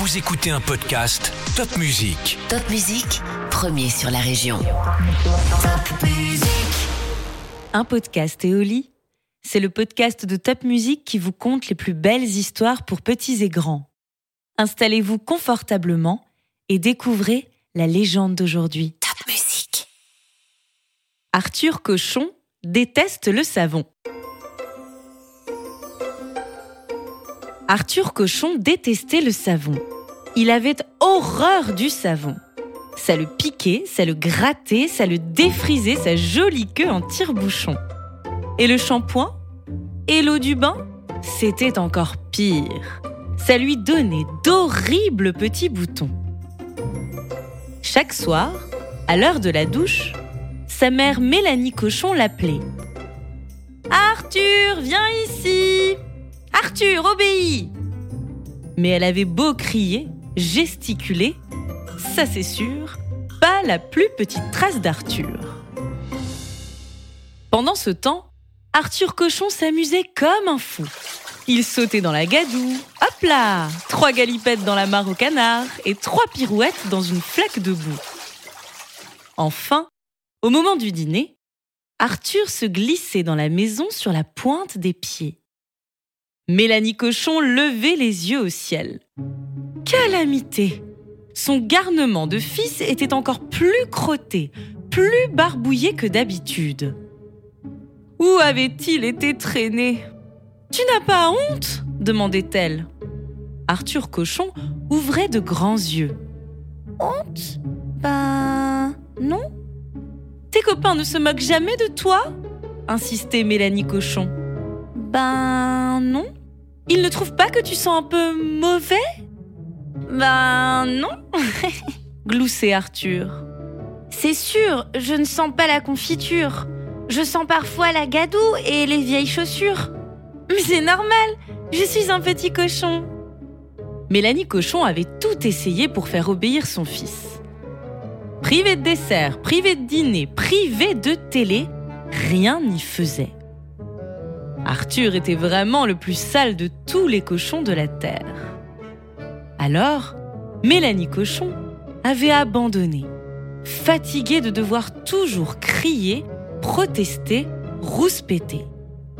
Vous écoutez un podcast Top Music. Top Musique, premier sur la région. Top Musique. Un podcast Éoli, c'est le podcast de Top Musique qui vous conte les plus belles histoires pour petits et grands. Installez-vous confortablement et découvrez la légende d'aujourd'hui. Top Musique. Arthur Cochon déteste le savon. Arthur Cochon détestait le savon. Il avait horreur du savon. Ça le piquait, ça le grattait, ça le défrisait sa jolie queue en tire-bouchon. Et le shampoing? Et l'eau du bain? C'était encore pire. Ça lui donnait d'horribles petits boutons. Chaque soir, à l'heure de la douche, sa mère Mélanie Cochon l'appelait. Arthur, viens ici Arthur, obéis Mais elle avait beau crier, gesticuler, ça c'est sûr, pas la plus petite trace d'Arthur. Pendant ce temps, Arthur Cochon s'amusait comme un fou. Il sautait dans la gadoue, hop là Trois galipettes dans la mare au canard et trois pirouettes dans une flaque de boue. Enfin, au moment du dîner, Arthur se glissait dans la maison sur la pointe des pieds. Mélanie Cochon levait les yeux au ciel. Calamité Son garnement de fils était encore plus crotté, plus barbouillé que d'habitude. Où avait-il été traîné? Tu n'as pas honte? demandait-elle. Arthur Cochon ouvrait de grands yeux. Honte? Ben non. Tes copains ne se moquent jamais de toi? insistait Mélanie Cochon. Ben non. Ils ne trouvent pas que tu sens un peu mauvais? Ben non, gloussait Arthur. C'est sûr, je ne sens pas la confiture. Je sens parfois la gadoue et les vieilles chaussures. Mais c'est normal, je suis un petit cochon. Mélanie Cochon avait tout essayé pour faire obéir son fils. Privé de dessert, privé de dîner, privé de télé, rien n'y faisait. Arthur était vraiment le plus sale de tous les cochons de la terre. Alors, Mélanie Cochon avait abandonné, fatiguée de devoir toujours crier, protester, rouspéter.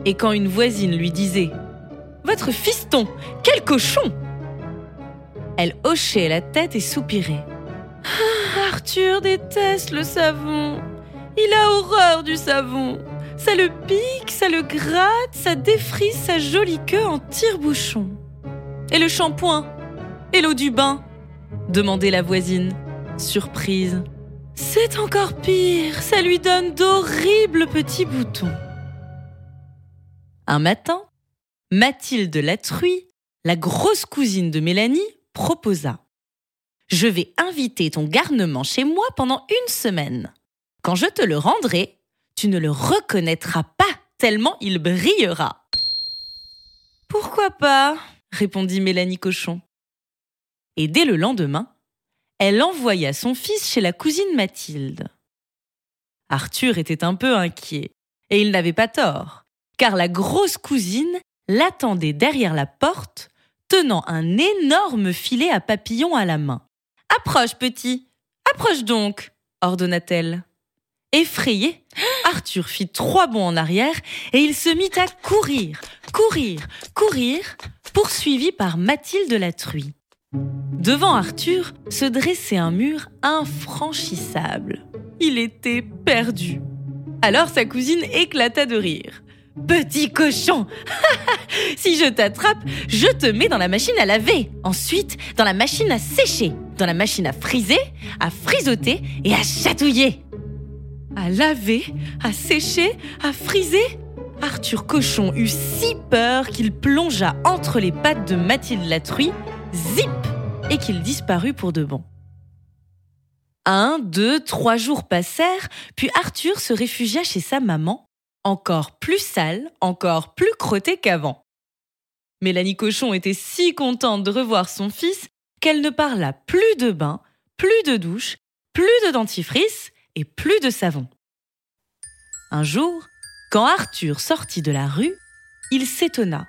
Et quand une voisine lui disait ⁇ Votre fiston, quel cochon !⁇ Elle hochait la tête et soupirait. Ah, Arthur déteste le savon. Il a horreur du savon. Ça le pique, ça le gratte, ça défrise sa jolie queue en tire-bouchon. Et le shampoing Et l'eau du bain demandait la voisine, surprise. C'est encore pire, ça lui donne d'horribles petits boutons. Un matin, Mathilde la truie, la grosse cousine de Mélanie, proposa. Je vais inviter ton garnement chez moi pendant une semaine. Quand je te le rendrai, tu ne le reconnaîtras pas tellement il brillera. Pourquoi pas? répondit Mélanie Cochon. Et dès le lendemain, elle envoya son fils chez la cousine Mathilde. Arthur était un peu inquiet, et il n'avait pas tort, car la grosse cousine l'attendait derrière la porte, tenant un énorme filet à papillons à la main. Approche, petit, approche donc, ordonna-t-elle. Effrayé, Arthur fit trois bonds en arrière et il se mit à courir, courir, courir, poursuivi par Mathilde la truie. Devant Arthur se dressait un mur infranchissable. Il était perdu. Alors sa cousine éclata de rire. Petit cochon Si je t'attrape, je te mets dans la machine à laver, ensuite dans la machine à sécher, dans la machine à friser, à frisoter et à chatouiller à laver, à sécher, à friser. Arthur Cochon eut si peur qu'il plongea entre les pattes de Mathilde la truie, zip, et qu'il disparut pour de bon. Un, deux, trois jours passèrent, puis Arthur se réfugia chez sa maman, encore plus sale, encore plus crotté qu'avant. Mélanie Cochon était si contente de revoir son fils qu'elle ne parla plus de bain, plus de douche, plus de dentifrice et plus de savon. Un jour, quand Arthur sortit de la rue, il s'étonna.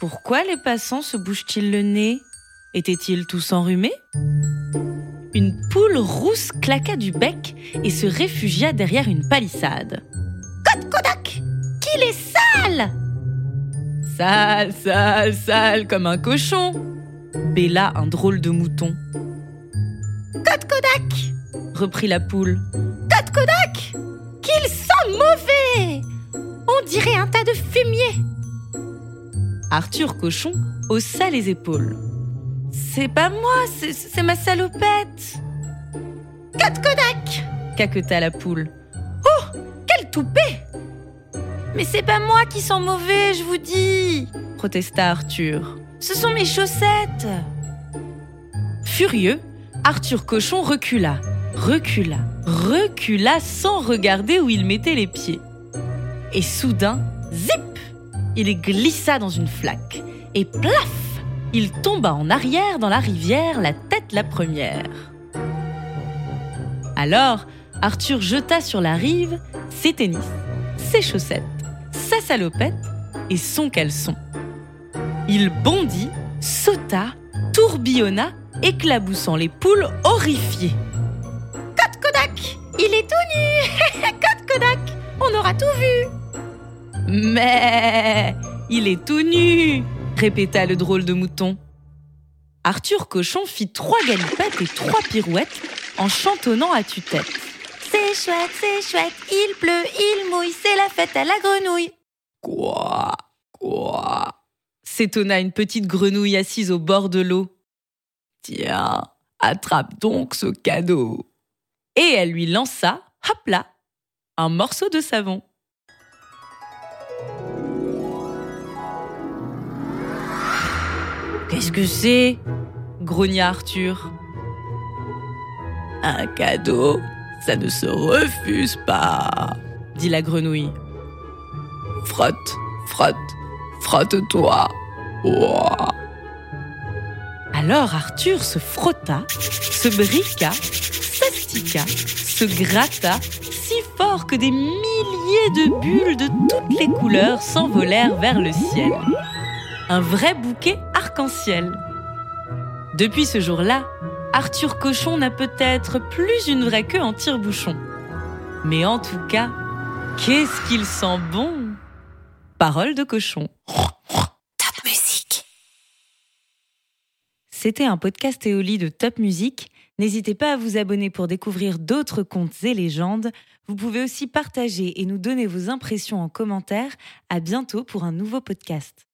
Pourquoi les passants se bougent-ils le nez? Étaient-ils tous enrhumés? Une poule rousse claqua du bec et se réfugia derrière une palissade. Code Kodak Qu'il est sale Sale, sale, sale comme un cochon bêla un drôle de mouton. Code Kodak reprit la poule. Code Kodak Qu'il sent mauvais On dirait un tas de fumier Arthur Cochon haussa les épaules. C'est pas moi, c'est ma salopette. Code Kodak caqueta la poule. Oh Quel toupet Mais c'est pas moi qui sens mauvais, je vous dis protesta Arthur. Ce sont mes chaussettes Furieux, Arthur Cochon recula, recula, recula sans regarder où il mettait les pieds. Et soudain, zip Il glissa dans une flaque. Et plaf Il tomba en arrière dans la rivière, la tête la première. Alors, Arthur jeta sur la rive ses tennis, ses chaussettes, sa salopette et son caleçon. Il bondit, sauta, tourbillonna, éclaboussant les poules horrifiées. Kodak On aura tout vu Mais il est tout nu répéta le drôle de mouton. Arthur Cochon fit trois galipettes et trois pirouettes en chantonnant à tue-tête. C'est chouette, c'est chouette, il pleut, il mouille, c'est la fête à la grenouille. Quoi Quoi? s'étonna une petite grenouille assise au bord de l'eau. Tiens, attrape donc ce cadeau. Et elle lui lança, hop là, un morceau de savon. Qu'est-ce que c'est grogna Arthur? Un cadeau, ça ne se refuse pas, dit la grenouille. Frotte, frotte, frotte-toi. Alors Arthur se frotta, se briqua, s'astica, se gratta si fort que des milliers de bulles de toutes les couleurs s'envolèrent vers le ciel. Un vrai bouquet arc-en-ciel. Depuis ce jour-là, Arthur Cochon n'a peut-être plus une vraie queue en tire-bouchon. Mais en tout cas, qu'est-ce qu'il sent bon? Parole de cochon. C'était un podcast Éoli de Top Music. N'hésitez pas à vous abonner pour découvrir d'autres contes et légendes. Vous pouvez aussi partager et nous donner vos impressions en commentaire. À bientôt pour un nouveau podcast.